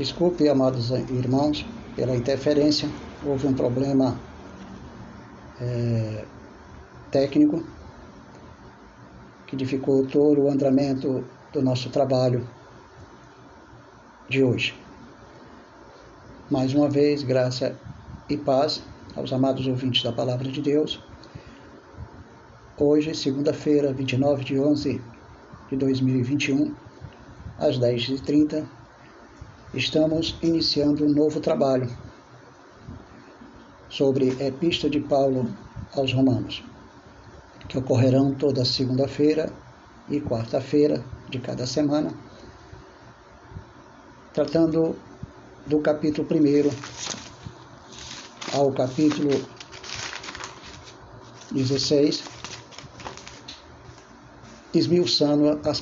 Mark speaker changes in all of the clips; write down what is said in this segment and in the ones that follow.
Speaker 1: Desculpe, amados irmãos, pela interferência. Houve um problema é, técnico que dificultou o andamento do nosso trabalho de hoje. Mais uma vez, graça e paz aos amados ouvintes da Palavra de Deus. Hoje, segunda-feira, 29 de 11 de 2021, às 10h30, estamos iniciando um novo trabalho sobre a Epístola de Paulo aos Romanos, que ocorrerão toda segunda-feira e quarta-feira de cada semana, tratando do capítulo 1 ao capítulo 16, esmiuçando as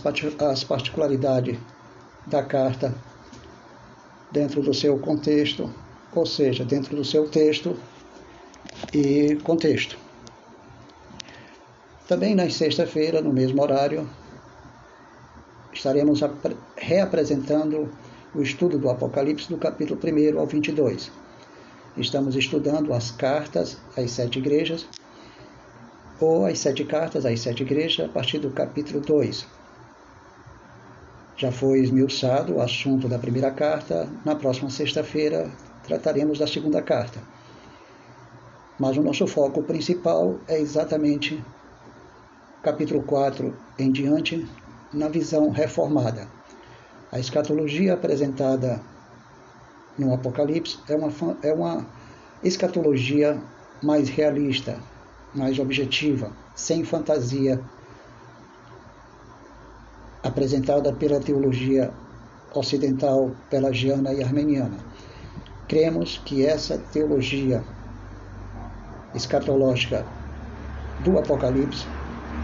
Speaker 1: particularidades da carta dentro do seu contexto, ou seja, dentro do seu texto e contexto. Também na sexta-feira, no mesmo horário, estaremos reapresentando o estudo do Apocalipse do capítulo 1 ao 22. Estamos estudando as cartas às sete igrejas, ou as sete cartas às sete igrejas, a partir do capítulo 2. Já foi esmiuçado o assunto da primeira carta, na próxima sexta-feira trataremos da segunda carta. Mas o nosso foco principal é exatamente capítulo 4 em diante, na visão reformada. A escatologia apresentada no Apocalipse é uma, é uma escatologia mais realista, mais objetiva, sem fantasia, apresentada pela teologia ocidental, pelagiana e armeniana. Cremos que essa teologia escatológica do Apocalipse,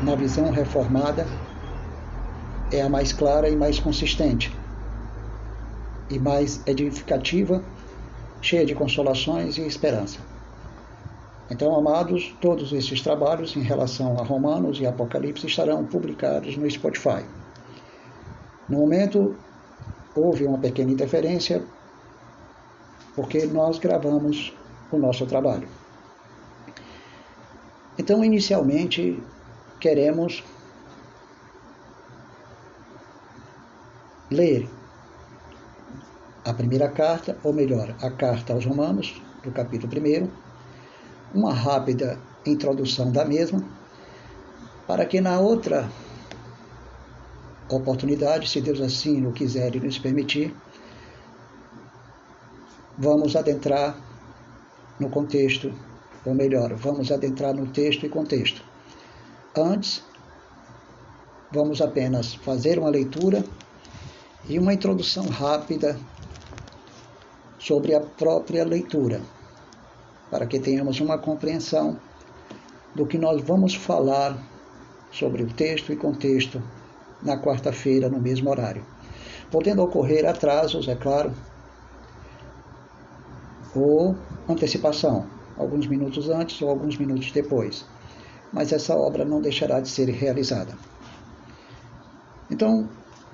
Speaker 1: na visão reformada, é a mais clara e mais consistente, e mais edificativa, cheia de consolações e esperança. Então, amados, todos esses trabalhos em relação a Romanos e Apocalipse estarão publicados no Spotify. No momento, houve uma pequena interferência, porque nós gravamos o nosso trabalho. Então, inicialmente, queremos ler a primeira carta, ou melhor, a carta aos Romanos, do capítulo 1, uma rápida introdução da mesma, para que na outra oportunidade, se Deus assim o quiser e nos permitir, vamos adentrar no contexto, ou melhor, vamos adentrar no texto e contexto. Antes, vamos apenas fazer uma leitura e uma introdução rápida sobre a própria leitura, para que tenhamos uma compreensão do que nós vamos falar sobre o texto e contexto na quarta-feira, no mesmo horário. Podendo ocorrer atrasos, é claro, ou antecipação, alguns minutos antes ou alguns minutos depois. Mas essa obra não deixará de ser realizada. Então,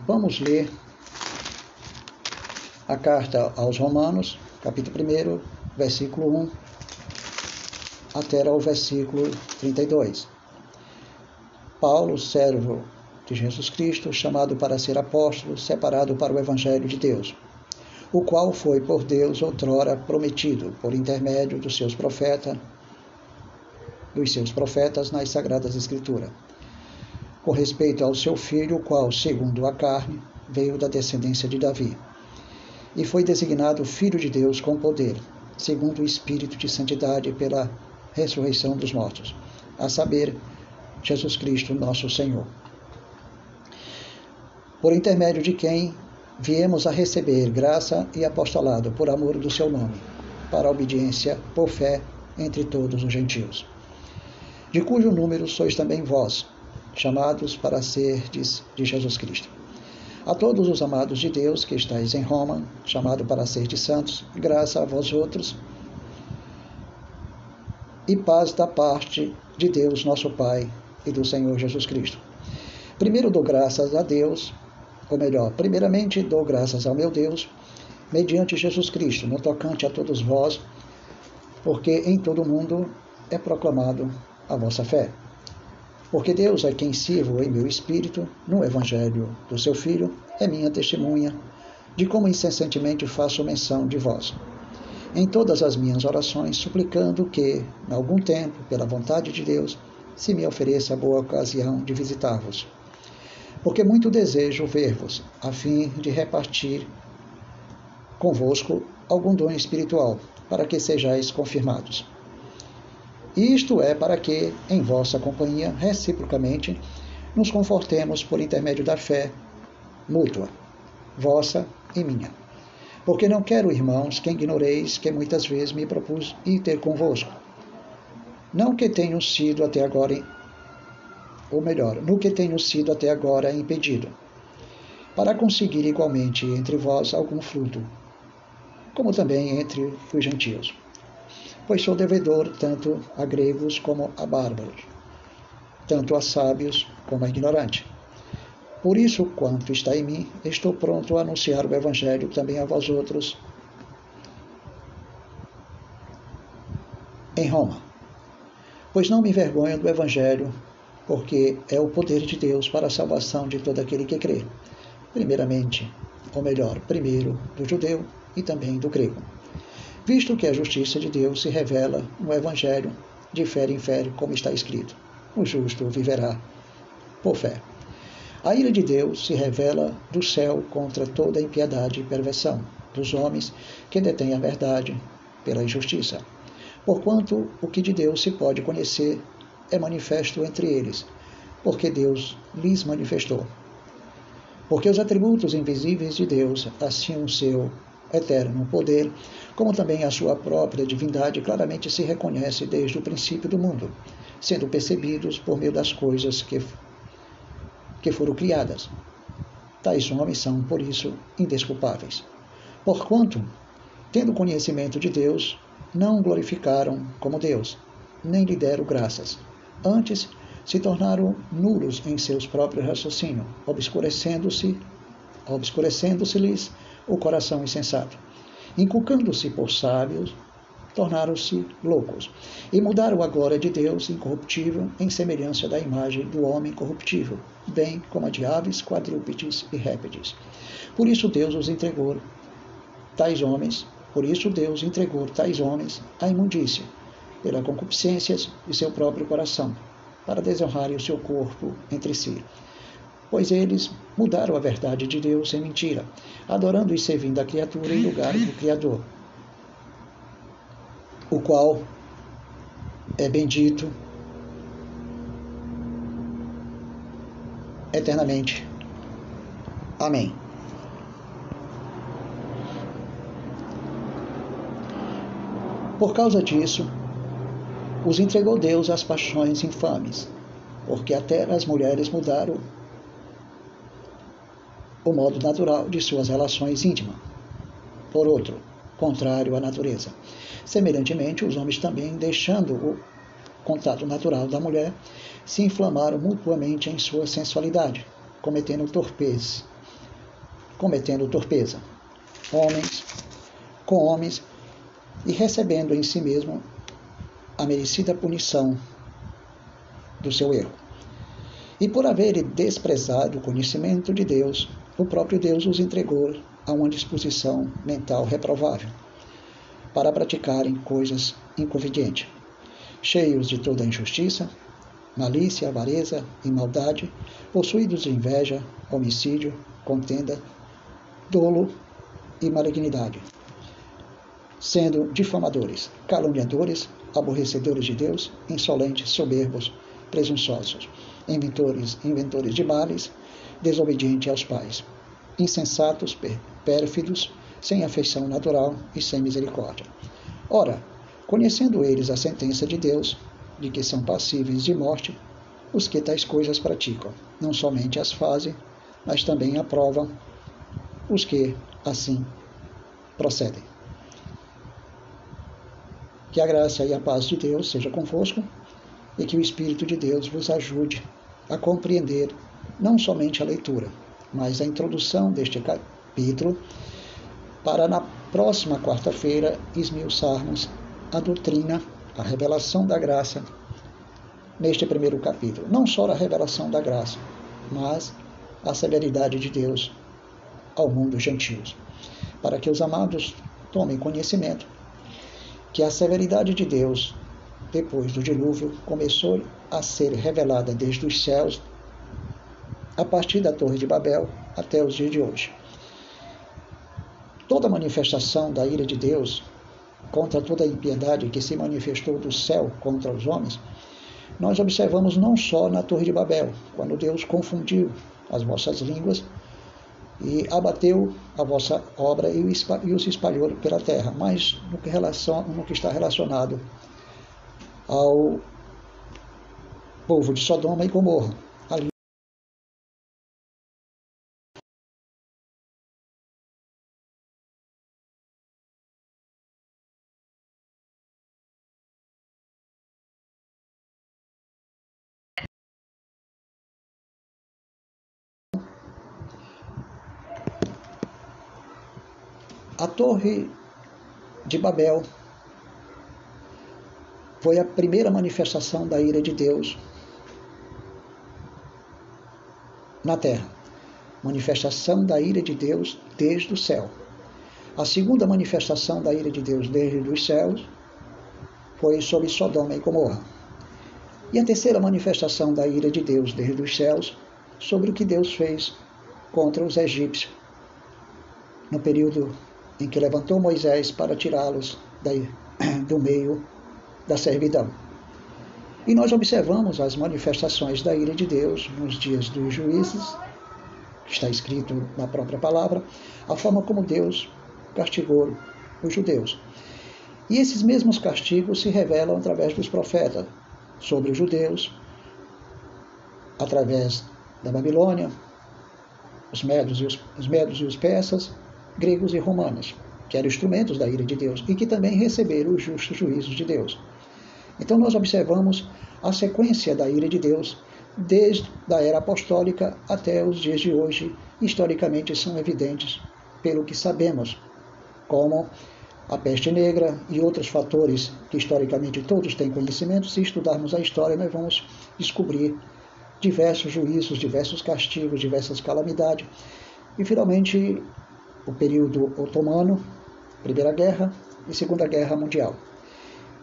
Speaker 1: vamos ler a carta aos Romanos, capítulo 1, versículo 1, até ao versículo 32. Paulo, servo de Jesus Cristo, chamado para ser apóstolo, separado para o Evangelho de Deus, o qual foi por Deus outrora prometido por intermédio dos seus profetas, dos seus profetas nas sagradas escrituras, com respeito ao seu filho, o qual, segundo a carne, veio da descendência de Davi e foi designado Filho de Deus com poder, segundo o Espírito de Santidade pela ressurreição dos mortos, a saber, Jesus Cristo, nosso Senhor. Por intermédio de quem viemos a receber graça e apostolado por amor do seu nome, para a obediência por fé entre todos os gentios, de cujo número sois também vós, chamados para serdes de Jesus Cristo a todos os amados de Deus que estáis em Roma, chamado para ser de santos, graça a vós outros e paz da parte de Deus, nosso Pai, e do Senhor Jesus Cristo. Primeiro dou graças a Deus, ou melhor, primeiramente dou graças ao meu Deus mediante Jesus Cristo, no tocante a todos vós, porque em todo o mundo é proclamado a vossa fé. Porque Deus é quem sirvo em meu espírito, no Evangelho do seu Filho, é minha testemunha de como incessantemente faço menção de vós. Em todas as minhas orações, suplicando que, em algum tempo, pela vontade de Deus, se me ofereça a boa ocasião de visitar-vos. Porque muito desejo ver-vos, a fim de repartir convosco algum dom espiritual, para que sejais confirmados. Isto é para que, em vossa companhia, reciprocamente, nos confortemos por intermédio da fé mútua, vossa e minha. Porque não quero, irmãos, que ignoreis que muitas vezes me propus ir ter convosco. Não que tenham sido até agora, ou melhor, no que tenho sido até agora impedido, para conseguir igualmente entre vós algum fruto, como também entre os gentios. Pois sou devedor tanto a gregos como a bárbaros, tanto a sábios como a ignorantes. Por isso, quanto está em mim, estou pronto a anunciar o Evangelho também a vós outros em Roma. Pois não me envergonho do Evangelho, porque é o poder de Deus para a salvação de todo aquele que crê. Primeiramente, ou melhor, primeiro do judeu e também do grego. Visto que a justiça de Deus se revela no Evangelho, de fé em fé, como está escrito: o justo viverá por fé. A ira de Deus se revela do céu contra toda a impiedade e perversão dos homens que detêm a verdade pela injustiça. Porquanto o que de Deus se pode conhecer é manifesto entre eles, porque Deus lhes manifestou. Porque os atributos invisíveis de Deus, assim o seu eterno poder, como também a sua própria divindade, claramente se reconhece desde o princípio do mundo, sendo percebidos por meio das coisas que que foram criadas. Tais homens são, por isso, indesculpáveis. Porquanto, tendo conhecimento de Deus, não glorificaram como Deus, nem lhe deram graças. Antes, se tornaram nulos em seus próprios raciocínios, obscurecendo-se, obscurecendo-se-lhes o coração insensato, inculcando-se por sábios tornaram-se loucos e mudaram a glória de Deus incorruptível em semelhança da imagem do homem corruptível, bem como a de aves, quadrúpedes e répteis. Por isso Deus os entregou tais homens, por isso Deus entregou tais homens à imundícia, pela concupiscência de seu próprio coração, para desonrarem o seu corpo entre si. Pois eles mudaram a verdade de Deus em mentira, adorando e servindo a criatura em lugar do Criador o qual é bendito eternamente. Amém. Por causa disso, os entregou Deus às paixões infames, porque até as mulheres mudaram o modo natural de suas relações íntimas. Por outro, contrário à natureza. Semelhantemente, os homens também, deixando o contato natural da mulher, se inflamaram mutuamente em sua sensualidade, cometendo torpeza, cometendo torpeza, homens com homens e recebendo em si mesmo a merecida punição do seu erro. E por haverem desprezado o conhecimento de Deus, o próprio Deus os entregou a uma disposição mental reprovável para praticarem coisas inconvenientes, cheios de toda injustiça, malícia, avareza e maldade, possuídos de inveja, homicídio, contenda, dolo e malignidade, sendo difamadores, caluniadores, aborrecedores de Deus, insolentes, soberbos, presunçosos, inventores, inventores de males, desobedientes aos pais, insensatos, pérfidos, sem afeição natural e sem misericórdia. Ora, conhecendo eles a sentença de Deus, de que são passíveis de morte, os que tais coisas praticam, não somente as fazem, mas também aprovam os que assim procedem. Que a graça e a paz de Deus seja convosco e que o Espírito de Deus vos ajude a compreender não somente a leitura, mas a introdução deste capítulo para na próxima quarta-feira esmiuçarmos a doutrina, a revelação da graça neste primeiro capítulo. Não só a revelação da graça, mas a severidade de Deus ao mundo gentios, para que os amados tomem conhecimento que a severidade de Deus depois do dilúvio começou a ser revelada desde os céus a partir da Torre de Babel até os dias de hoje. Toda manifestação da ira de Deus contra toda a impiedade que se manifestou do céu contra os homens, nós observamos não só na Torre de Babel, quando Deus confundiu as vossas línguas e abateu a vossa obra e os espalhou pela terra, mas no que, no que está relacionado ao povo de Sodoma e Gomorra. A Torre de Babel foi a primeira manifestação da ira de Deus na terra. Manifestação da ira de Deus desde o céu. A segunda manifestação da ira de Deus desde os céus foi sobre Sodoma e Gomorra. E a terceira manifestação da ira de Deus desde os céus sobre o que Deus fez contra os egípcios no período em que levantou Moisés para tirá-los do meio da servidão. E nós observamos as manifestações da ira de Deus nos dias dos juízes, está escrito na própria palavra, a forma como Deus castigou os judeus. E esses mesmos castigos se revelam através dos profetas sobre os judeus, através da Babilônia, os medos e os, os, medos e os persas, gregos e romanos, que eram instrumentos da ira de Deus e que também receberam os justos juízos de Deus. Então nós observamos a sequência da ira de Deus desde a era apostólica até os dias de hoje, historicamente são evidentes pelo que sabemos, como a peste negra e outros fatores que historicamente todos têm conhecimento. Se estudarmos a história, nós vamos descobrir diversos juízos, diversos castigos, diversas calamidades. E finalmente o período otomano, Primeira Guerra e Segunda Guerra Mundial.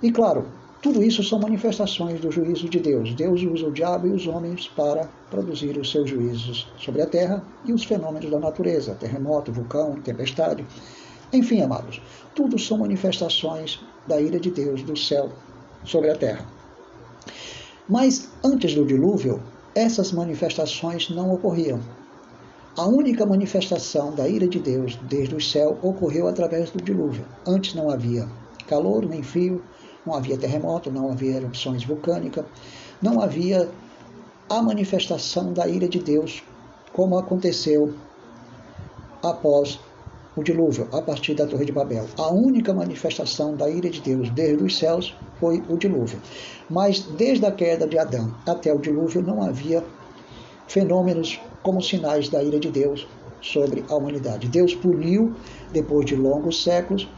Speaker 1: E claro, tudo isso são manifestações do juízo de Deus. Deus usa o diabo e os homens para produzir os seus juízos sobre a terra e os fenômenos da natureza, terremoto, vulcão, tempestade. Enfim, amados, tudo são manifestações da ira de Deus do céu sobre a terra. Mas antes do dilúvio, essas manifestações não ocorriam. A única manifestação da ira de Deus desde o céu ocorreu através do dilúvio. Antes não havia calor nem frio, não havia terremoto, não havia erupções vulcânicas, não havia a manifestação da ira de Deus, como aconteceu após o dilúvio, a partir da Torre de Babel. A única manifestação da ira de Deus desde os céus foi o dilúvio. Mas desde a queda de Adão até o dilúvio não havia fenômenos como sinais da ira de Deus sobre a humanidade. Deus puniu, depois de longos séculos,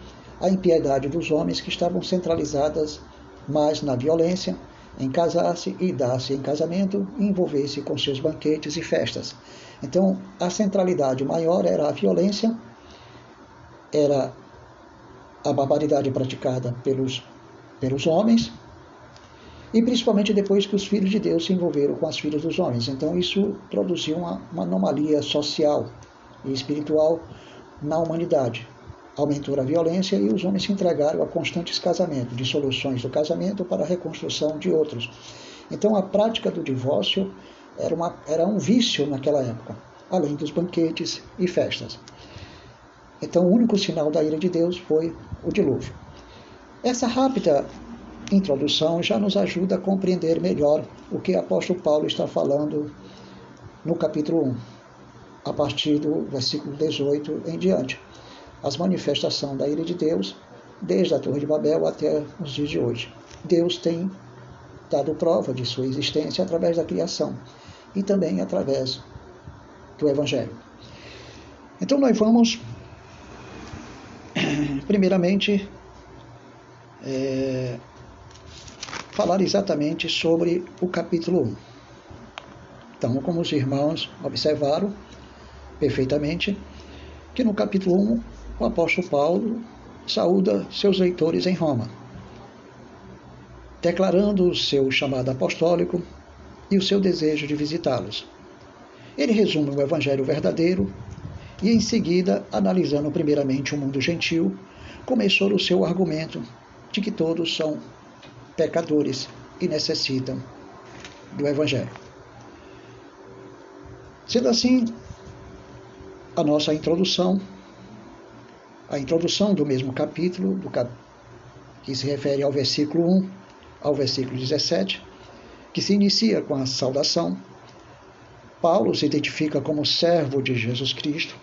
Speaker 1: a impiedade dos homens que estavam centralizadas mais na violência, em casar-se e dar-se em casamento e envolver-se com seus banquetes e festas. Então, a centralidade maior era a violência, era a barbaridade praticada pelos, pelos homens, e principalmente depois que os filhos de Deus se envolveram com as filhas dos homens. Então, isso produziu uma, uma anomalia social e espiritual na humanidade aumentou a violência e os homens se entregaram a constantes casamentos, dissoluções do casamento para a reconstrução de outros. Então a prática do divórcio era, uma, era um vício naquela época, além dos banquetes e festas. Então o único sinal da ira de Deus foi o dilúvio. Essa rápida introdução já nos ajuda a compreender melhor o que o apóstolo Paulo está falando no capítulo 1, a partir do versículo 18 em diante as manifestações da ira de Deus, desde a Torre de Babel até os dias de hoje. Deus tem dado prova de sua existência através da criação e também através do Evangelho. Então nós vamos primeiramente, é, falar exatamente sobre o capítulo 1. Então, como os irmãos observaram perfeitamente, que no capítulo 1 o apóstolo Paulo saúda seus leitores em Roma, declarando o seu chamado apostólico e o seu desejo de visitá-los. Ele resume o evangelho verdadeiro e, em seguida, analisando primeiramente o mundo gentil, começou o seu argumento de que todos são pecadores e necessitam do evangelho. Sendo assim, a nossa introdução a introdução do mesmo capítulo, do cap... que se refere ao versículo 1 ao versículo 17, que se inicia com a saudação. Paulo se identifica como servo de Jesus Cristo.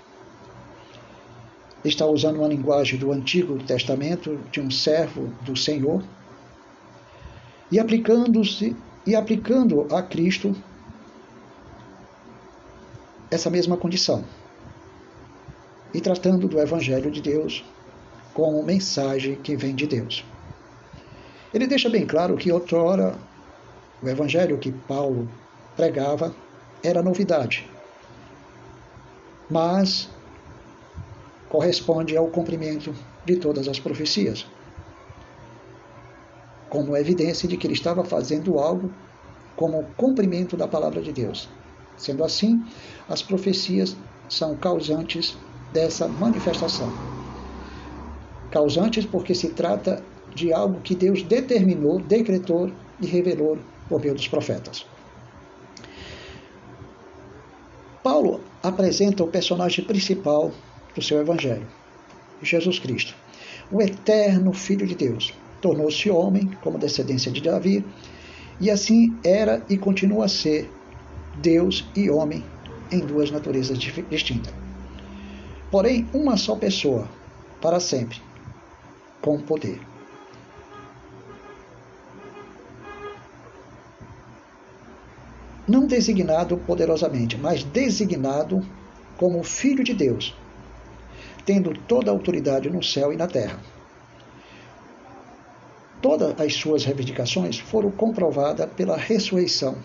Speaker 1: Está usando uma linguagem do Antigo Testamento de um servo do Senhor e aplicando-se e aplicando a Cristo essa mesma condição. E tratando do Evangelho de Deus como mensagem que vem de Deus. Ele deixa bem claro que outrora o Evangelho que Paulo pregava era novidade, mas corresponde ao cumprimento de todas as profecias, como evidência de que ele estava fazendo algo como cumprimento da palavra de Deus. Sendo assim, as profecias são causantes dessa manifestação. Causantes porque se trata de algo que Deus determinou, decretou e revelou por meio dos profetas. Paulo apresenta o personagem principal do seu evangelho, Jesus Cristo, o eterno Filho de Deus. Tornou-se homem como descendência de Davi e assim era e continua a ser Deus e homem em duas naturezas distintas porém uma só pessoa, para sempre, com poder. Não designado poderosamente, mas designado como Filho de Deus, tendo toda a autoridade no céu e na terra. Todas as suas reivindicações foram comprovadas pela ressurreição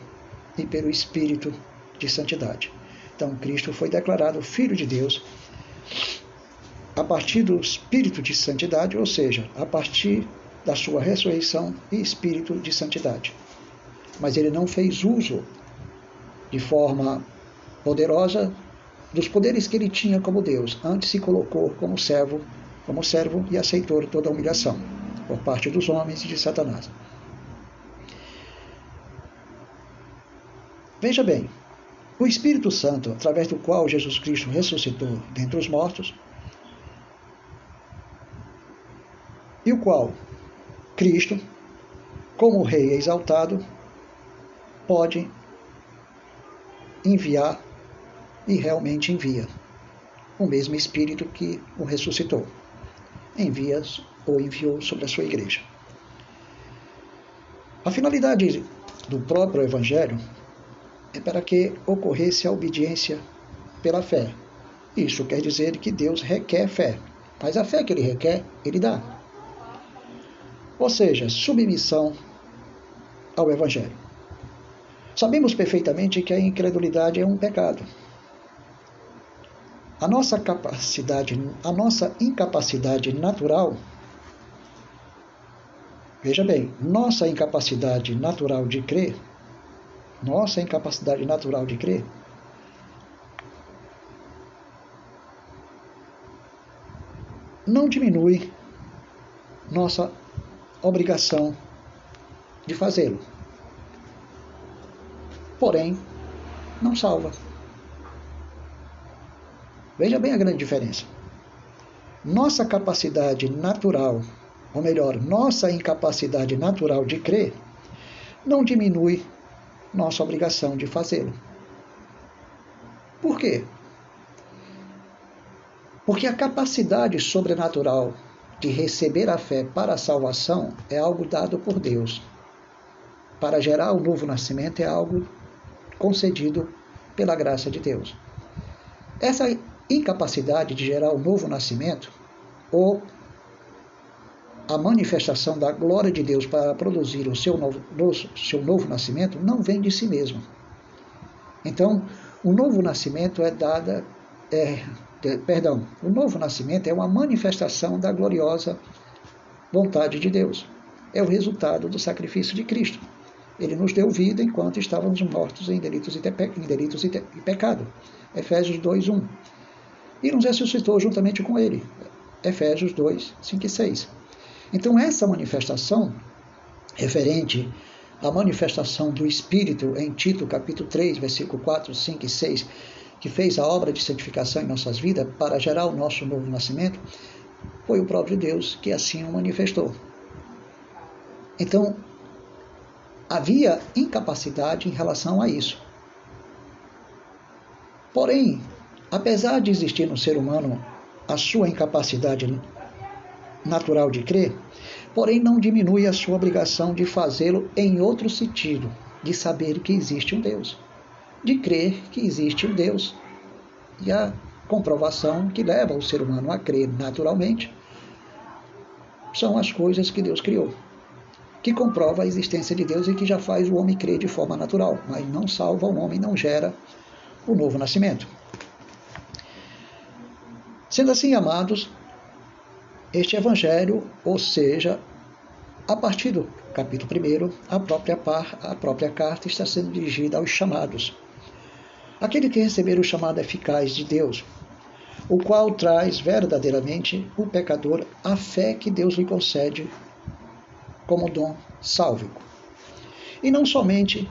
Speaker 1: e pelo Espírito de santidade. Então, Cristo foi declarado Filho de Deus a partir do espírito de santidade, ou seja, a partir da sua ressurreição e espírito de santidade. Mas ele não fez uso de forma poderosa dos poderes que ele tinha como Deus. Antes se colocou como servo, como servo e aceitou toda a humilhação por parte dos homens e de Satanás. Veja bem, o Espírito Santo, através do qual Jesus Cristo ressuscitou dentre os mortos, e o qual Cristo, como Rei exaltado, pode enviar e realmente envia o mesmo Espírito que o ressuscitou. Envia ou enviou sobre a sua igreja. A finalidade do próprio Evangelho é para que ocorresse a obediência pela fé. Isso quer dizer que Deus requer fé, mas a fé que ele requer, ele dá. Ou seja, submissão ao Evangelho. Sabemos perfeitamente que a incredulidade é um pecado. A nossa capacidade, a nossa incapacidade natural, veja bem, nossa incapacidade natural de crer nossa incapacidade natural de crer, não diminui nossa obrigação de fazê-lo. Porém, não salva. Veja bem a grande diferença. Nossa capacidade natural, ou melhor, nossa incapacidade natural de crer, não diminui nossa obrigação de fazê-lo. Por quê? Porque a capacidade sobrenatural de receber a fé para a salvação é algo dado por Deus. Para gerar o novo nascimento é algo concedido pela graça de Deus. Essa incapacidade de gerar o novo nascimento, ou a manifestação da glória de Deus para produzir o seu novo, seu novo nascimento não vem de si mesmo. Então, o novo nascimento é dada, é, perdão, o novo nascimento é uma manifestação da gloriosa vontade de Deus. É o resultado do sacrifício de Cristo. Ele nos deu vida enquanto estávamos mortos em delitos e, em delitos e, e pecado. Efésios 2, 1. E nos ressuscitou juntamente com ele. Efésios 2, 5 e 6. Então, essa manifestação, referente à manifestação do Espírito em Tito, capítulo 3, versículo 4, 5 e 6, que fez a obra de santificação em nossas vidas para gerar o nosso novo nascimento, foi o próprio Deus que assim o manifestou. Então, havia incapacidade em relação a isso. Porém, apesar de existir no ser humano a sua incapacidade natural de crer, porém não diminui a sua obrigação de fazê-lo em outro sentido, de saber que existe um Deus, de crer que existe um Deus. E a comprovação que leva o ser humano a crer naturalmente são as coisas que Deus criou, que comprova a existência de Deus e que já faz o homem crer de forma natural, mas não salva o homem, não gera o novo nascimento. Sendo assim, amados, este evangelho, ou seja, a partir do capítulo 1, a própria, par, a própria carta está sendo dirigida aos chamados. Aquele que receber o chamado eficaz de Deus, o qual traz verdadeiramente o pecador a fé que Deus lhe concede como dom sálvico. E não somente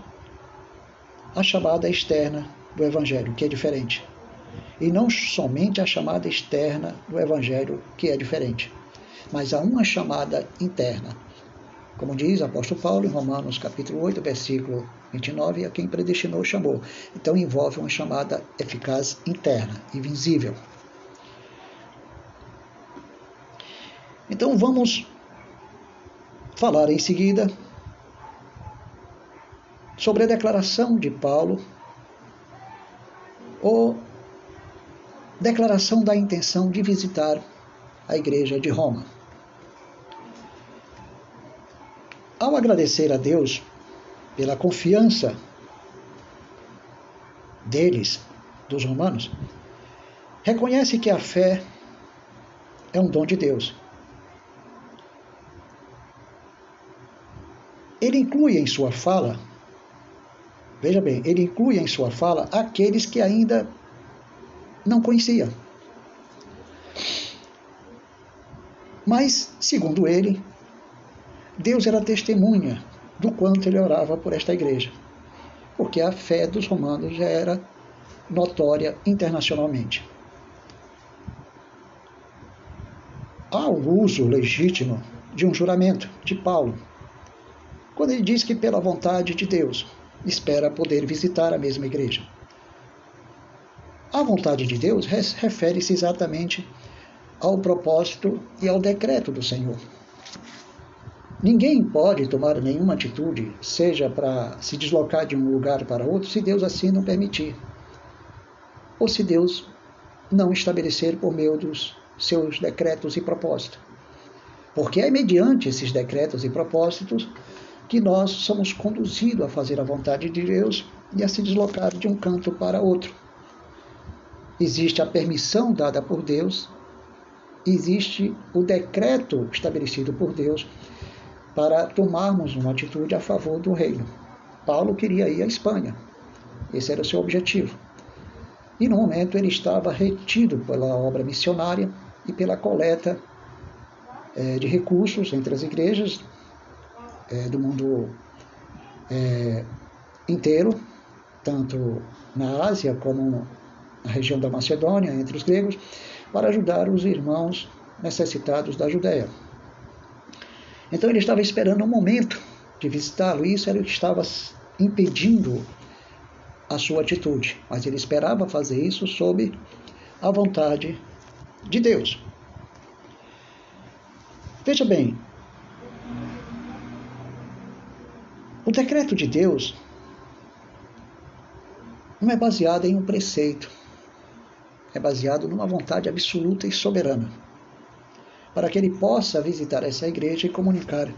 Speaker 1: a chamada externa do Evangelho, que é diferente, e não somente a chamada externa do Evangelho, que é diferente, mas há uma chamada interna. Como diz o apóstolo Paulo em Romanos capítulo 8, versículo 29, a quem predestinou chamou. Então envolve uma chamada eficaz interna, invisível. Então vamos falar em seguida sobre a declaração de Paulo ou declaração da intenção de visitar a igreja de Roma. Ao agradecer a Deus pela confiança deles, dos romanos, reconhece que a fé é um dom de Deus. Ele inclui em sua fala, veja bem, ele inclui em sua fala aqueles que ainda não conhecia. Mas, segundo ele, Deus era testemunha do quanto ele orava por esta igreja, porque a fé dos romanos já era notória internacionalmente. Há o uso legítimo de um juramento de Paulo, quando ele diz que, pela vontade de Deus, espera poder visitar a mesma igreja. A vontade de Deus refere-se exatamente ao propósito e ao decreto do Senhor. Ninguém pode tomar nenhuma atitude, seja para se deslocar de um lugar para outro, se Deus assim não permitir. Ou se Deus não estabelecer por meio dos seus decretos e propósitos. Porque é mediante esses decretos e propósitos que nós somos conduzidos a fazer a vontade de Deus e a se deslocar de um canto para outro existe a permissão dada por Deus, existe o decreto estabelecido por Deus para tomarmos uma atitude a favor do reino. Paulo queria ir à Espanha, esse era o seu objetivo. E no momento ele estava retido pela obra missionária e pela coleta é, de recursos entre as igrejas é, do mundo é, inteiro, tanto na Ásia como na região da Macedônia, entre os gregos, para ajudar os irmãos necessitados da Judéia. Então ele estava esperando um momento de visitá-lo, e isso era o que estava impedindo a sua atitude. Mas ele esperava fazer isso sob a vontade de Deus. Veja bem, o decreto de Deus não é baseado em um preceito, é baseado numa vontade absoluta e soberana. para que ele possa visitar essa igreja e comunicar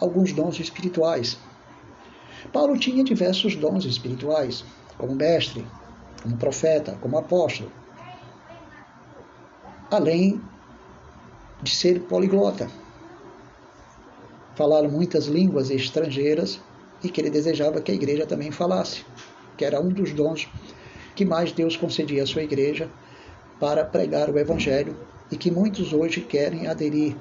Speaker 1: alguns dons espirituais. Paulo tinha diversos dons espirituais, como mestre, como profeta, como apóstolo, além de ser poliglota. Falar muitas línguas estrangeiras e que ele desejava que a igreja também falasse, que era um dos dons que mais Deus concedia à sua igreja para pregar o evangelho e que muitos hoje querem aderir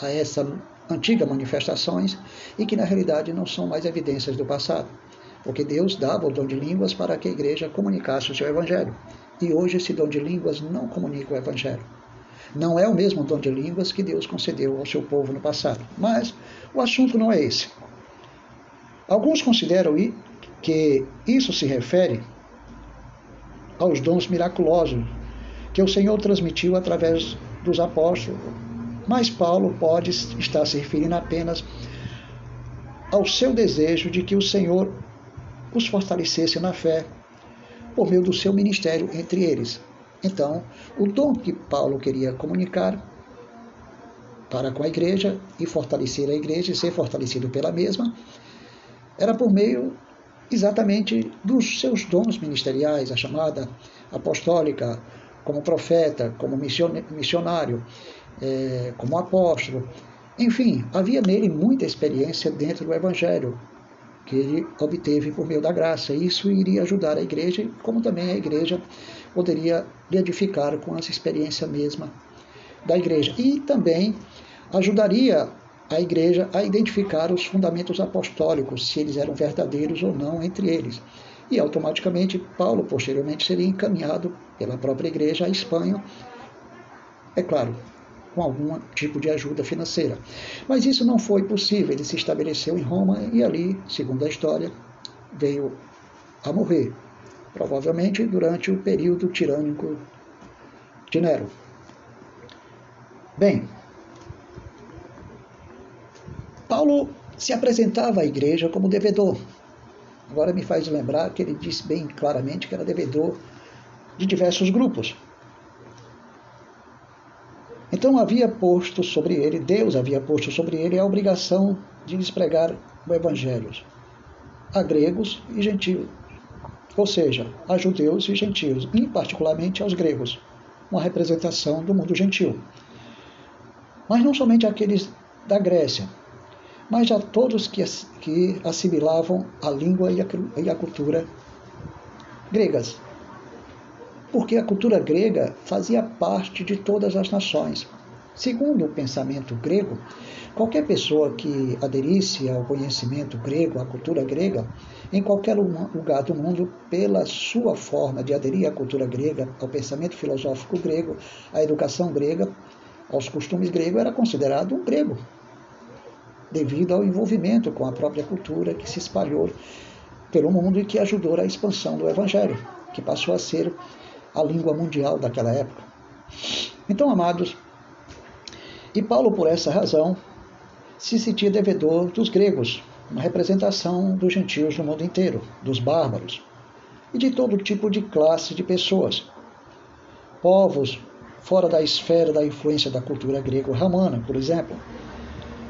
Speaker 1: a essa antiga manifestações e que na realidade não são mais evidências do passado, porque Deus dava o dom de línguas para que a igreja comunicasse o seu evangelho. E hoje esse dom de línguas não comunica o evangelho. Não é o mesmo dom de línguas que Deus concedeu ao seu povo no passado. Mas o assunto não é esse. Alguns consideram que isso se refere aos dons miraculosos que o Senhor transmitiu através dos apóstolos. Mas Paulo pode estar se referindo apenas ao seu desejo de que o Senhor os fortalecesse na fé por meio do seu ministério entre eles. Então, o dom que Paulo queria comunicar para com a igreja e fortalecer a igreja e ser fortalecido pela mesma era por meio exatamente dos seus dons ministeriais, a chamada apostólica, como profeta, como missionário, é, como apóstolo. Enfim, havia nele muita experiência dentro do Evangelho que ele obteve por meio da graça. Isso iria ajudar a igreja, como também a igreja poderia lhe edificar com essa experiência mesma da igreja. E também ajudaria a igreja a identificar os fundamentos apostólicos, se eles eram verdadeiros ou não entre eles. E automaticamente Paulo posteriormente seria encaminhado pela própria igreja à Espanha, é claro, com algum tipo de ajuda financeira. Mas isso não foi possível. Ele se estabeleceu em Roma e ali, segundo a história, veio a morrer provavelmente durante o período tirânico de Nero. Bem, Paulo se apresentava à igreja como devedor. Agora me faz lembrar que ele disse bem claramente que era devedor de diversos grupos. Então havia posto sobre ele, Deus havia posto sobre ele a obrigação de lhes pregar o evangelho a gregos e gentios ou seja, a judeus e gentios, e particularmente aos gregos, uma representação do mundo gentil. Mas não somente aqueles da Grécia, mas a todos que, que assimilavam a língua e a, e a cultura gregas. Porque a cultura grega fazia parte de todas as nações, Segundo o pensamento grego, qualquer pessoa que aderisse ao conhecimento grego, à cultura grega, em qualquer lugar do mundo, pela sua forma de aderir à cultura grega, ao pensamento filosófico grego, à educação grega, aos costumes gregos, era considerado um grego, devido ao envolvimento com a própria cultura que se espalhou pelo mundo e que ajudou à expansão do evangelho, que passou a ser a língua mundial daquela época. Então, amados, e Paulo, por essa razão, se sentia devedor dos gregos, uma representação dos gentios no mundo inteiro, dos bárbaros e de todo tipo de classe de pessoas. Povos fora da esfera da influência da cultura grego-romana, por exemplo.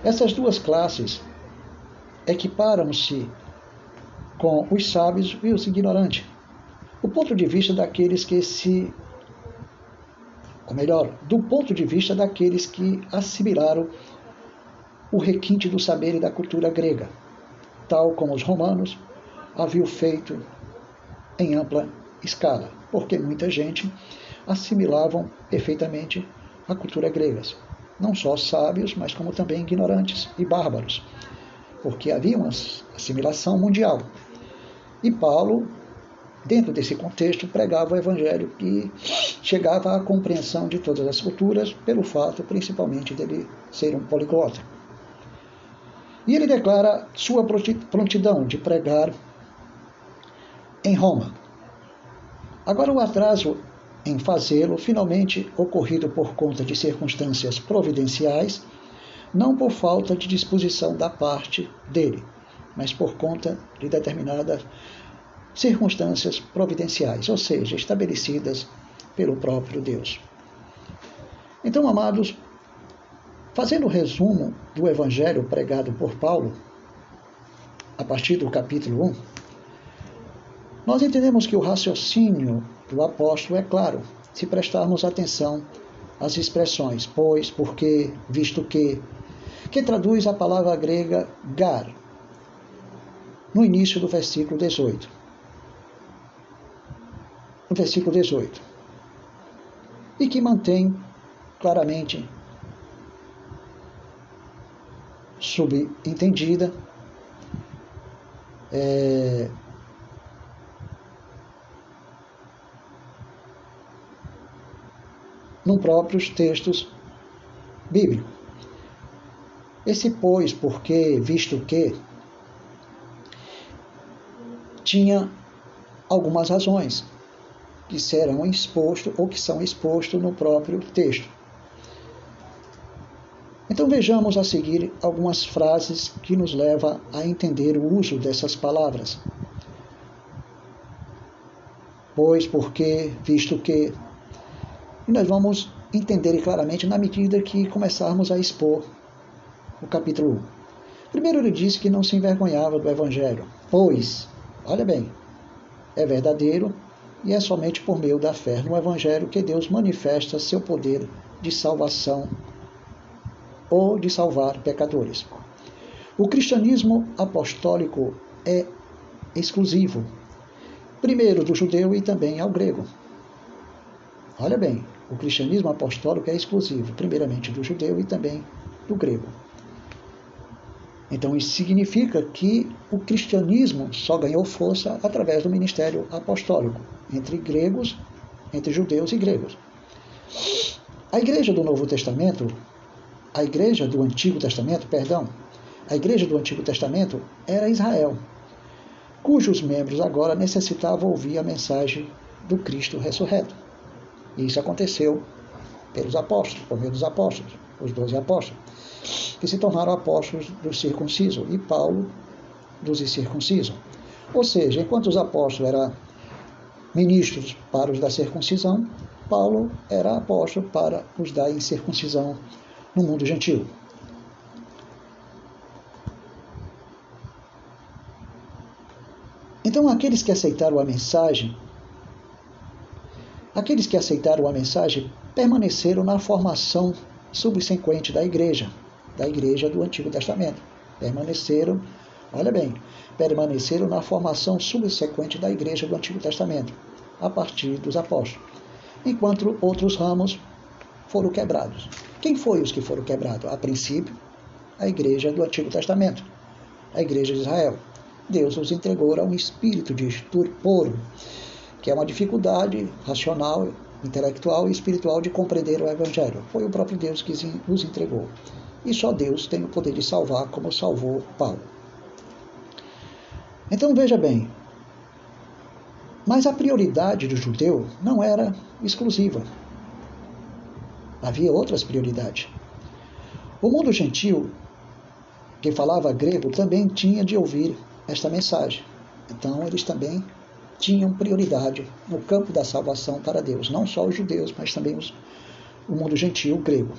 Speaker 1: Essas duas classes equiparam-se com os sábios e os ignorantes. O ponto de vista daqueles que se ou melhor, do ponto de vista daqueles que assimilaram o requinte do saber e da cultura grega, tal como os romanos haviam feito em ampla escala, porque muita gente assimilavam perfeitamente a cultura grega, não só sábios, mas como também ignorantes e bárbaros, porque havia uma assimilação mundial. E Paulo dentro desse contexto, pregava o evangelho que chegava à compreensão de todas as culturas, pelo fato principalmente dele ser um poliglota. E ele declara sua prontidão de pregar em Roma. Agora, o atraso em fazê-lo, finalmente ocorrido por conta de circunstâncias providenciais, não por falta de disposição da parte dele, mas por conta de determinadas circunstâncias providenciais, ou seja, estabelecidas pelo próprio Deus. Então, amados, fazendo o resumo do evangelho pregado por Paulo, a partir do capítulo 1, nós entendemos que o raciocínio do apóstolo é claro, se prestarmos atenção às expressões pois, porque, visto que, que traduz a palavra grega gar, no início do versículo 18. No versículo 18. E que mantém claramente subentendida é, nos próprios textos bíblicos. Esse pois, porque, visto que, tinha algumas razões que serão expostas ou que são expostas no próprio texto. Então vejamos a seguir algumas frases que nos levam a entender o uso dessas palavras. Pois, porque, visto que. E nós vamos entender claramente na medida que começarmos a expor o capítulo 1. Primeiro ele disse que não se envergonhava do Evangelho, pois, olha bem, é verdadeiro e é somente por meio da fé no Evangelho que Deus manifesta seu poder de salvação ou de salvar pecadores. O cristianismo apostólico é exclusivo, primeiro do judeu e também ao grego. Olha bem, o cristianismo apostólico é exclusivo, primeiramente do judeu e também do grego. Então, isso significa que o cristianismo só ganhou força através do ministério apostólico, entre gregos, entre judeus e gregos. A igreja do Novo Testamento a igreja do Antigo Testamento, perdão, a igreja do Antigo Testamento era Israel, cujos membros agora necessitavam ouvir a mensagem do Cristo ressurreto. E isso aconteceu pelos apóstolos, por meio dos apóstolos, os doze apóstolos, que se tornaram apóstolos dos circuncisos e Paulo dos incircuncisos. Ou seja, enquanto os apóstolos eram ministros para os da circuncisão, Paulo era apóstolo para os da incircuncisão no mundo gentil. Então, aqueles que aceitaram a mensagem, aqueles que aceitaram a mensagem permaneceram na formação subsequente da igreja, da igreja do Antigo Testamento. Permaneceram, olha bem, permaneceram na formação subsequente da igreja do Antigo Testamento, a partir dos apóstolos, enquanto outros ramos foram quebrados. Quem foi os que foram quebrados? A princípio, a igreja do Antigo Testamento, a igreja de Israel. Deus os entregou a um espírito de estupor, que é uma dificuldade racional, intelectual e espiritual de compreender o Evangelho. Foi o próprio Deus que os entregou. E só Deus tem o poder de salvar, como salvou Paulo. Então veja bem, mas a prioridade do judeu não era exclusiva. Havia outras prioridades. O mundo gentil, que falava grego, também tinha de ouvir esta mensagem. Então, eles também tinham prioridade no campo da salvação para Deus, não só os judeus, mas também os, o mundo gentil grego.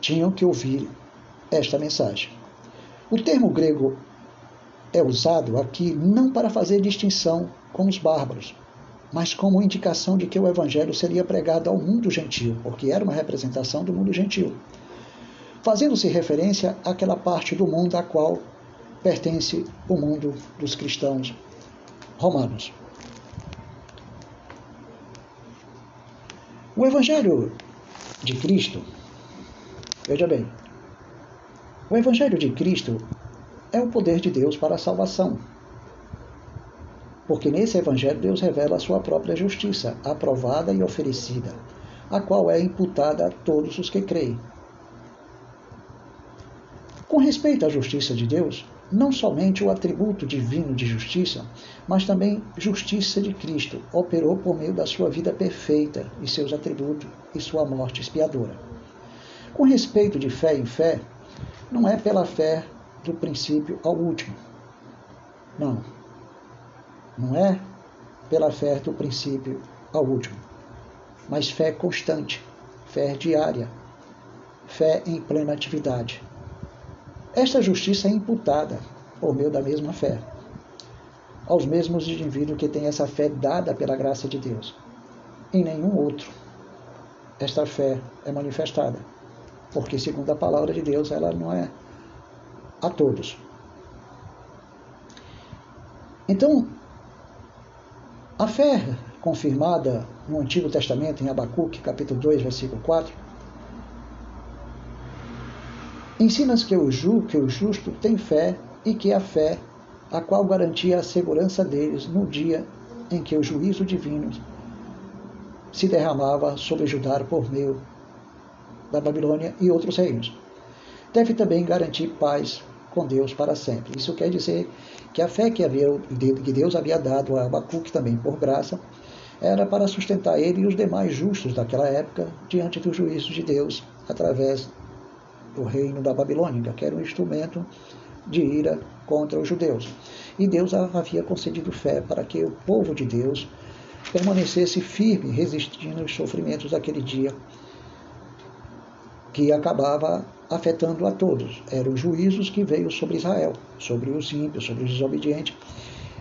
Speaker 1: Tinham que ouvir esta mensagem. O termo grego é usado aqui não para fazer distinção com os bárbaros, mas como indicação de que o evangelho seria pregado ao mundo gentil, porque era uma representação do mundo gentil, fazendo-se referência àquela parte do mundo a qual pertence o mundo dos cristãos romanos. O evangelho de Cristo, veja bem, o evangelho de Cristo é o poder de Deus para a salvação porque nesse Evangelho Deus revela a sua própria justiça, aprovada e oferecida, a qual é imputada a todos os que creem. Com respeito à justiça de Deus, não somente o atributo divino de justiça, mas também justiça de Cristo operou por meio da sua vida perfeita e seus atributos e sua morte expiadora. Com respeito de fé em fé, não é pela fé do princípio ao último. Não, não é pela fé do princípio ao último. mas fé constante, fé diária, fé em plena atividade. Esta justiça é imputada por meio da mesma fé aos mesmos indivíduos que têm essa fé dada pela graça de Deus. Em nenhum outro esta fé é manifestada, porque segundo a palavra de Deus ela não é a todos. Então, a fé confirmada no Antigo Testamento, em Abacuque, capítulo 2, versículo 4, ensina que o, ju, que o justo tem fé e que a fé, a qual garantia a segurança deles no dia em que o juízo divino se derramava sobre Judá por meio da Babilônia e outros reinos. Deve também garantir paz com Deus para sempre. Isso quer dizer que a fé que, havia, que Deus havia dado a Abacuque também por graça era para sustentar ele e os demais justos daquela época diante dos juízos de Deus através do reino da Babilônia, que era um instrumento de ira contra os judeus. E Deus havia concedido fé para que o povo de Deus permanecesse firme, resistindo aos sofrimentos daquele dia, que acabava afetando a todos. Eram os juízos que veio sobre Israel, sobre os ímpios, sobre os desobedientes.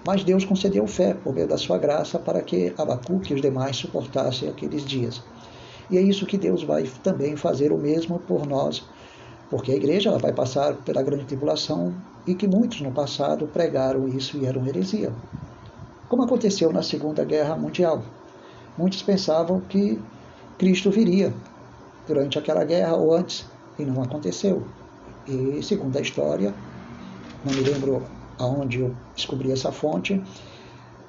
Speaker 1: Mas Deus concedeu fé por meio da sua graça para que Abacuque e os demais suportassem aqueles dias. E é isso que Deus vai também fazer o mesmo por nós, porque a igreja ela vai passar pela grande tribulação e que muitos no passado pregaram isso e eram heresia. Como aconteceu na Segunda Guerra Mundial. Muitos pensavam que Cristo viria durante aquela guerra ou antes, e não aconteceu. E segundo a história, não me lembro aonde eu descobri essa fonte,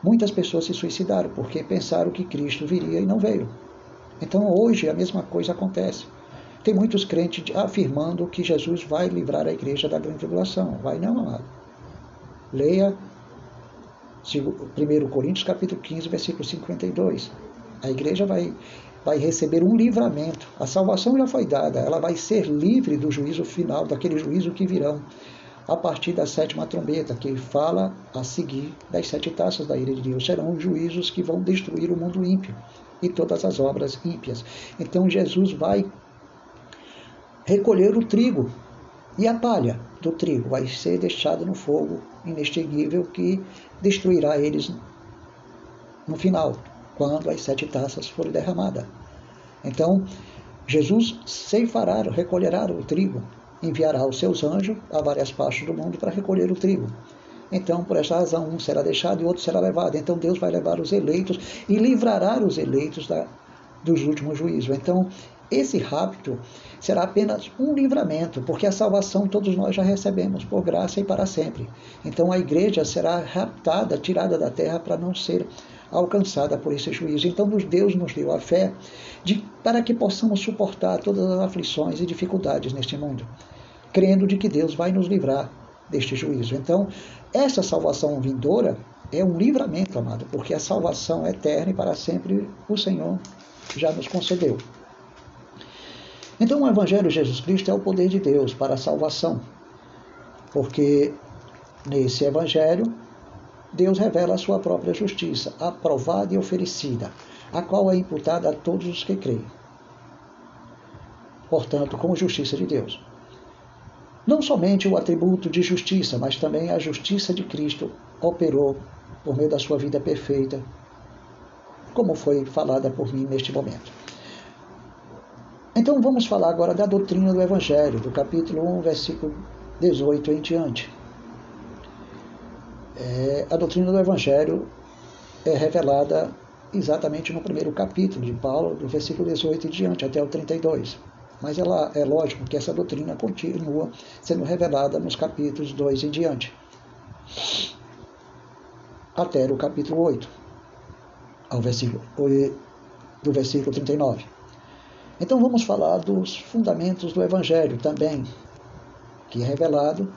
Speaker 1: muitas pessoas se suicidaram porque pensaram que Cristo viria e não veio. Então hoje a mesma coisa acontece. Tem muitos crentes afirmando que Jesus vai livrar a igreja da grande tribulação. Vai não, amado. Leia 1 Coríntios capítulo 15, versículo 52. A igreja vai vai receber um livramento. A salvação já foi dada, ela vai ser livre do juízo final, daquele juízo que virão a partir da sétima trombeta, que fala a seguir das sete taças da ira de Deus. Serão juízos que vão destruir o mundo ímpio e todas as obras ímpias. Então Jesus vai recolher o trigo e a palha do trigo vai ser deixada no fogo inextinguível que destruirá eles no final quando as sete taças forem derramadas. Então, Jesus ceifará, recolherá o trigo, enviará os seus anjos a várias partes do mundo para recolher o trigo. Então, por essa razão, um será deixado e outro será levado. Então, Deus vai levar os eleitos e livrará os eleitos da, dos últimos juízos. Então, esse rapto será apenas um livramento, porque a salvação todos nós já recebemos por graça e para sempre. Então, a igreja será raptada, tirada da terra para não ser alcançada por esse juízo. Então, Deus nos deu a fé de, para que possamos suportar todas as aflições e dificuldades neste mundo, crendo de que Deus vai nos livrar deste juízo. Então, essa salvação vindoura é um livramento, amado, porque a salvação é eterna e para sempre o Senhor já nos concedeu. Então, o Evangelho de Jesus Cristo é o poder de Deus para a salvação, porque nesse Evangelho Deus revela a sua própria justiça, aprovada e oferecida, a qual é imputada a todos os que creem. Portanto, como justiça de Deus. Não somente o atributo de justiça, mas também a justiça de Cristo operou por meio da sua vida perfeita, como foi falada por mim neste momento. Então vamos falar agora da doutrina do Evangelho, do capítulo 1, versículo 18 em diante. É, a doutrina do Evangelho é revelada exatamente no primeiro capítulo de Paulo, do versículo 18 em diante, até o 32. Mas ela, é lógico que essa doutrina continua sendo revelada nos capítulos 2 em diante, até o capítulo 8, ao versículo, do versículo 39. Então vamos falar dos fundamentos do Evangelho também, que é revelado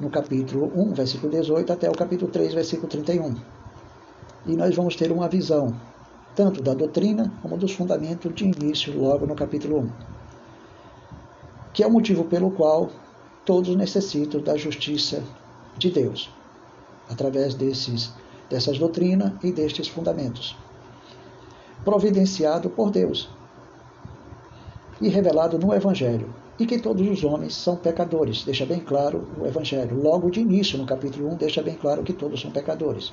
Speaker 1: no capítulo 1, versículo 18, até o capítulo 3, versículo 31. E nós vamos ter uma visão tanto da doutrina como dos fundamentos de início, logo no capítulo 1. Que é o motivo pelo qual todos necessitam da justiça de Deus, através desses, dessas doutrinas e destes fundamentos. providenciado por Deus e revelado no Evangelho, e que todos os homens são pecadores. Deixa bem claro o Evangelho. Logo de início, no capítulo 1, deixa bem claro que todos são pecadores.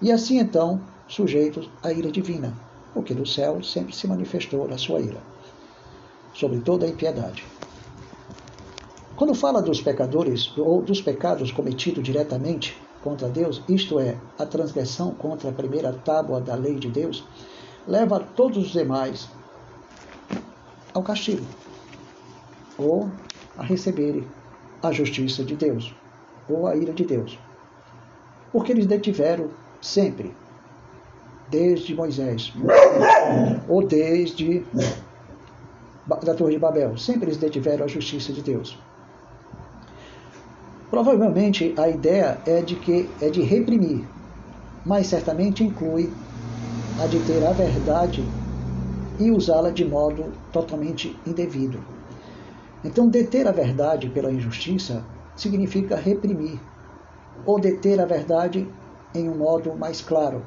Speaker 1: E assim então, sujeitos à ira divina, porque do céu sempre se manifestou a sua ira, sobre toda a impiedade. Quando fala dos pecadores ou dos pecados cometidos diretamente contra Deus, isto é, a transgressão contra a primeira tábua da lei de Deus, leva todos os demais ao castigo ou a receberem a justiça de Deus ou a ira de Deus. Porque eles detiveram sempre, desde Moisés ou desde da Torre de Babel, sempre eles detiveram a justiça de Deus. Provavelmente a ideia é de que é de reprimir, mas certamente inclui a de ter a verdade e usá-la de modo totalmente indevido. Então, deter a verdade pela injustiça significa reprimir, ou deter a verdade em um modo mais claro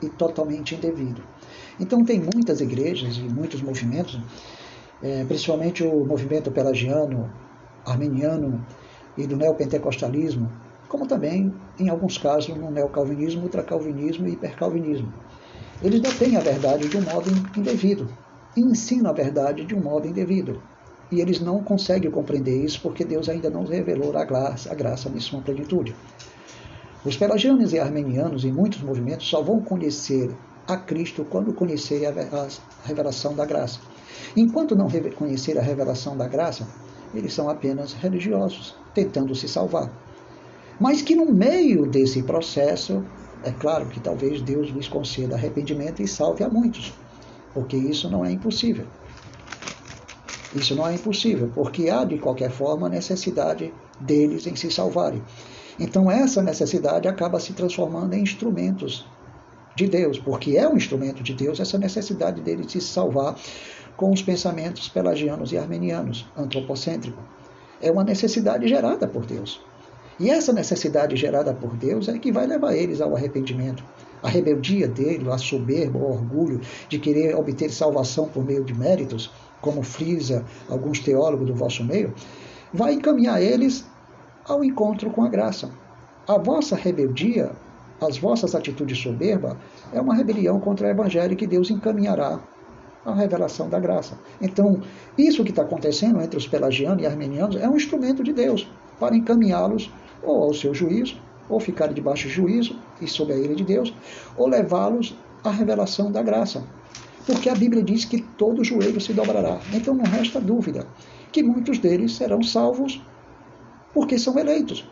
Speaker 1: e totalmente indevido. Então, tem muitas igrejas e muitos movimentos, é, principalmente o movimento pelagiano, armeniano e do neopentecostalismo, como também, em alguns casos, no neocalvinismo, ultracalvinismo e hipercalvinismo. Eles detêm a verdade de um modo indevido e ensinam a verdade de um modo indevido. E eles não conseguem compreender isso porque Deus ainda não revelou a graça, a graça em sua plenitude. Os pelagianos e armenianos em muitos movimentos só vão conhecer a Cristo quando conhecerem a revelação da graça. Enquanto não conhecer a revelação da graça, eles são apenas religiosos, tentando se salvar. Mas que no meio desse processo é claro que talvez Deus lhes conceda arrependimento e salve a muitos, porque isso não é impossível. Isso não é impossível, porque há de qualquer forma necessidade deles em se salvarem. Então essa necessidade acaba se transformando em instrumentos de Deus, porque é um instrumento de Deus essa necessidade deles de se salvar com os pensamentos pelagianos e armenianos, antropocêntricos. É uma necessidade gerada por Deus. E essa necessidade gerada por Deus é que vai levar eles ao arrependimento. A rebeldia dele, a soberba, o orgulho de querer obter salvação por meio de méritos, como frisa alguns teólogos do vosso meio, vai encaminhar eles ao encontro com a graça. A vossa rebeldia, as vossas atitudes soberba, é uma rebelião contra o evangelho que Deus encaminhará à revelação da graça. Então, isso que está acontecendo entre os pelagianos e armenianos é um instrumento de Deus para encaminhá-los ou ao seu juízo, ou ficarem debaixo de juízo e sob a ira de Deus, ou levá-los à revelação da graça. Porque a Bíblia diz que todo joelho se dobrará. Então não resta dúvida que muitos deles serão salvos porque são eleitos.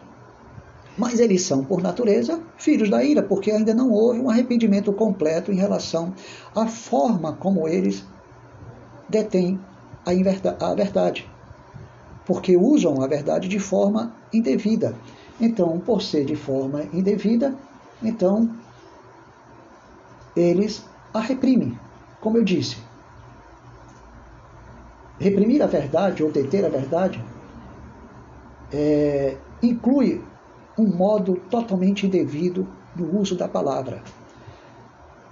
Speaker 1: Mas eles são, por natureza, filhos da ira, porque ainda não houve um arrependimento completo em relação à forma como eles detêm a verdade. Porque usam a verdade de forma indevida. Então, por ser de forma indevida, então eles a reprimem, como eu disse. Reprimir a verdade ou deter a verdade é, inclui um modo totalmente indevido do uso da palavra.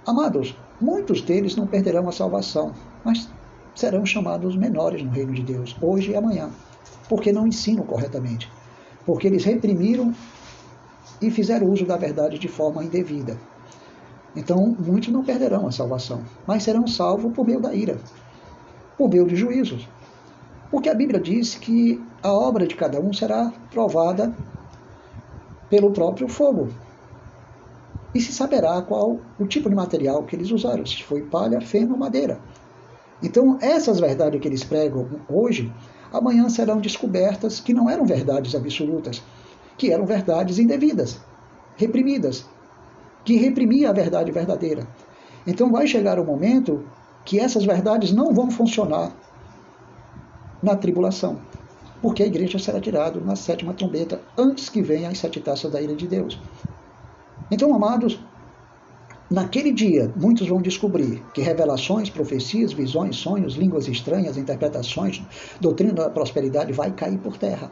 Speaker 1: Amados, muitos deles não perderão a salvação, mas serão chamados menores no reino de Deus, hoje e amanhã, porque não ensinam corretamente porque eles reprimiram e fizeram uso da verdade de forma indevida. Então, muitos não perderão a salvação, mas serão salvos por meio da ira, por meio de juízos. Porque a Bíblia diz que a obra de cada um será provada pelo próprio fogo. E se saberá qual o tipo de material que eles usaram, se foi palha, feno ou madeira. Então, essas verdades que eles pregam hoje amanhã serão descobertas que não eram verdades absolutas, que eram verdades indevidas, reprimidas, que reprimia a verdade verdadeira. Então vai chegar o momento que essas verdades não vão funcionar na tribulação, porque a igreja será tirada na sétima trombeta antes que venham as sete taças da ira de Deus. Então, amados, Naquele dia, muitos vão descobrir que revelações, profecias, visões, sonhos, línguas estranhas, interpretações, doutrina da prosperidade vai cair por terra.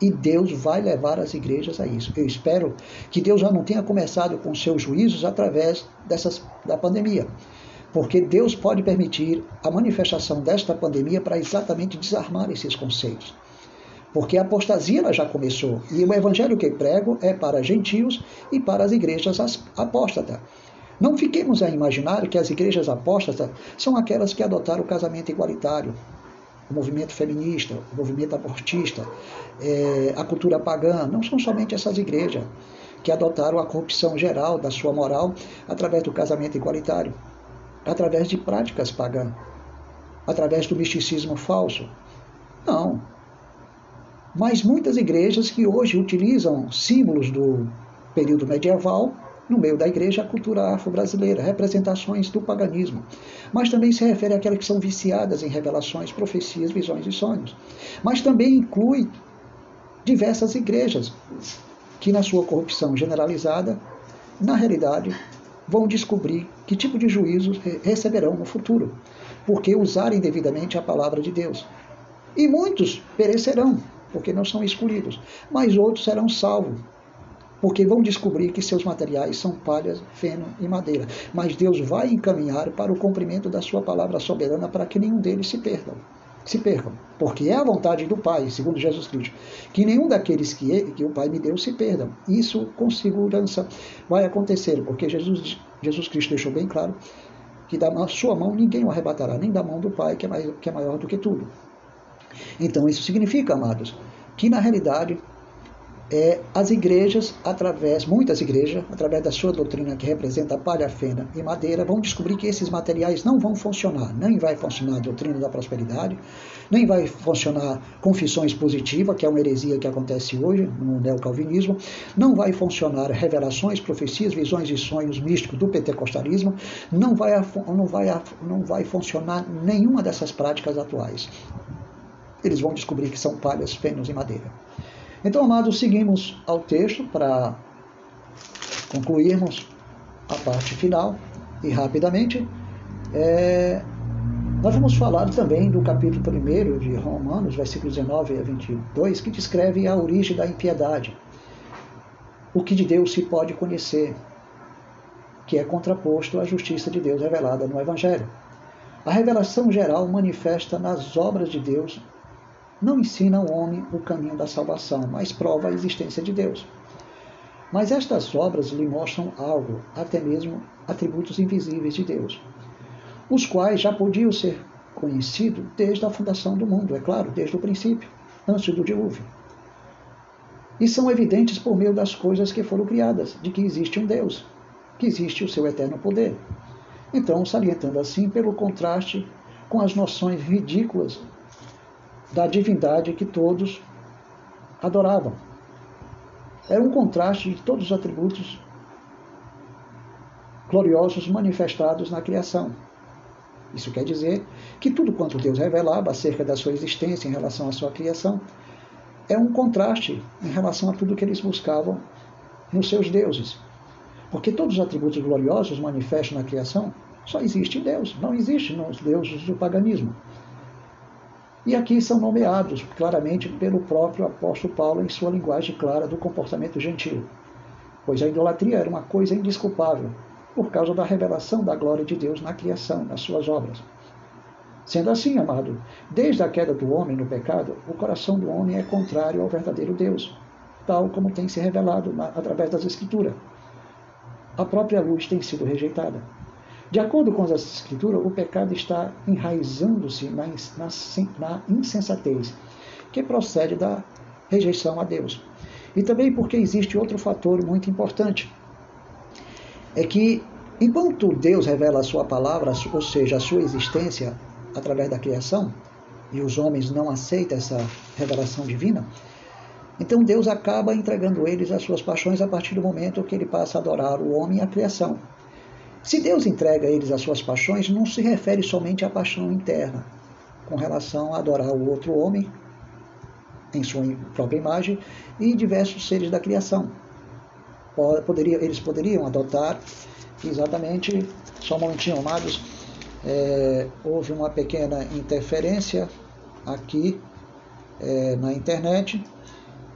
Speaker 1: E Deus vai levar as igrejas a isso. Eu espero que Deus já não tenha começado com seus juízos através dessas, da pandemia. Porque Deus pode permitir a manifestação desta pandemia para exatamente desarmar esses conceitos. Porque a apostasia ela já começou. E o evangelho que prego é para gentios e para as igrejas apóstatas. Não fiquemos a imaginar que as igrejas apóstatas são aquelas que adotaram o casamento igualitário, o movimento feminista, o movimento abortista, é, a cultura pagã. Não são somente essas igrejas que adotaram a corrupção geral da sua moral através do casamento igualitário, através de práticas pagãs, através do misticismo falso. Não. Mas muitas igrejas que hoje utilizam símbolos do período medieval no meio da igreja a cultura afro-brasileira, representações do paganismo. Mas também se refere àquelas que são viciadas em revelações, profecias, visões e sonhos. Mas também inclui diversas igrejas que, na sua corrupção generalizada, na realidade, vão descobrir que tipo de juízos receberão no futuro, porque usarem devidamente a palavra de Deus. E muitos perecerão, porque não são escolhidos, mas outros serão salvos, porque vão descobrir que seus materiais são palhas, feno e madeira. Mas Deus vai encaminhar para o cumprimento da sua palavra soberana para que nenhum deles se perdam. Se percam, porque é a vontade do Pai, segundo Jesus Cristo, que nenhum daqueles que, ele, que o Pai me deu se perdam. Isso com segurança vai acontecer, porque Jesus, Jesus Cristo deixou bem claro que da sua mão ninguém o arrebatará, nem da mão do Pai, que é, maior, que é maior do que tudo. Então, isso significa, amados, que na realidade é, as igrejas, através, muitas igrejas, através da sua doutrina que representa palha, fena e madeira, vão descobrir que esses materiais não vão funcionar. Nem vai funcionar a doutrina da prosperidade, nem vai funcionar confissões positivas, que é uma heresia que acontece hoje no neocalvinismo, não vai funcionar revelações, profecias, visões e sonhos místicos do pentecostalismo, não vai, não vai, não vai funcionar nenhuma dessas práticas atuais. Eles vão descobrir que são palhas, fenos e madeira. Então, amados, seguimos ao texto para concluirmos a parte final e rapidamente. É, nós vamos falar também do capítulo 1 de Romanos, versículos 19 a 22, que descreve a origem da impiedade. O que de Deus se pode conhecer, que é contraposto à justiça de Deus revelada no Evangelho. A revelação geral manifesta nas obras de Deus não ensina ao homem o caminho da salvação, mas prova a existência de Deus. Mas estas obras lhe mostram algo, até mesmo atributos invisíveis de Deus, os quais já podiam ser conhecidos desde a fundação do mundo, é claro, desde o princípio, antes do dilúvio. E são evidentes por meio das coisas que foram criadas, de que existe um Deus, que existe o seu eterno poder. Então, salientando assim pelo contraste com as noções ridículas da divindade que todos adoravam. Era um contraste de todos os atributos gloriosos manifestados na criação. Isso quer dizer que tudo quanto Deus revelava acerca da sua existência em relação à sua criação é um contraste em relação a tudo que eles buscavam nos seus deuses. Porque todos os atributos gloriosos manifestos na criação só existe em Deus, não existe nos deuses do paganismo. E aqui são nomeados claramente pelo próprio apóstolo Paulo em sua linguagem clara do comportamento gentil. Pois a idolatria era uma coisa indesculpável, por causa da revelação da glória de Deus na criação, nas suas obras. Sendo assim, amado, desde a queda do homem no pecado, o coração do homem é contrário ao verdadeiro Deus, tal como tem se revelado na, através das Escrituras. A própria luz tem sido rejeitada. De acordo com as Escrituras, o pecado está enraizando-se na, na, na insensatez, que procede da rejeição a Deus. E também porque existe outro fator muito importante, é que enquanto Deus revela a sua palavra, ou seja, a sua existência através da criação, e os homens não aceitam essa revelação divina, então Deus acaba entregando eles as suas paixões a partir do momento que ele passa a adorar o homem e a criação. Se Deus entrega a eles as suas paixões, não se refere somente à paixão interna, com relação a adorar o outro homem em sua própria imagem e diversos seres da criação. Poderia, eles poderiam adotar exatamente, só um momentinho, amados, é, houve uma pequena interferência aqui é, na internet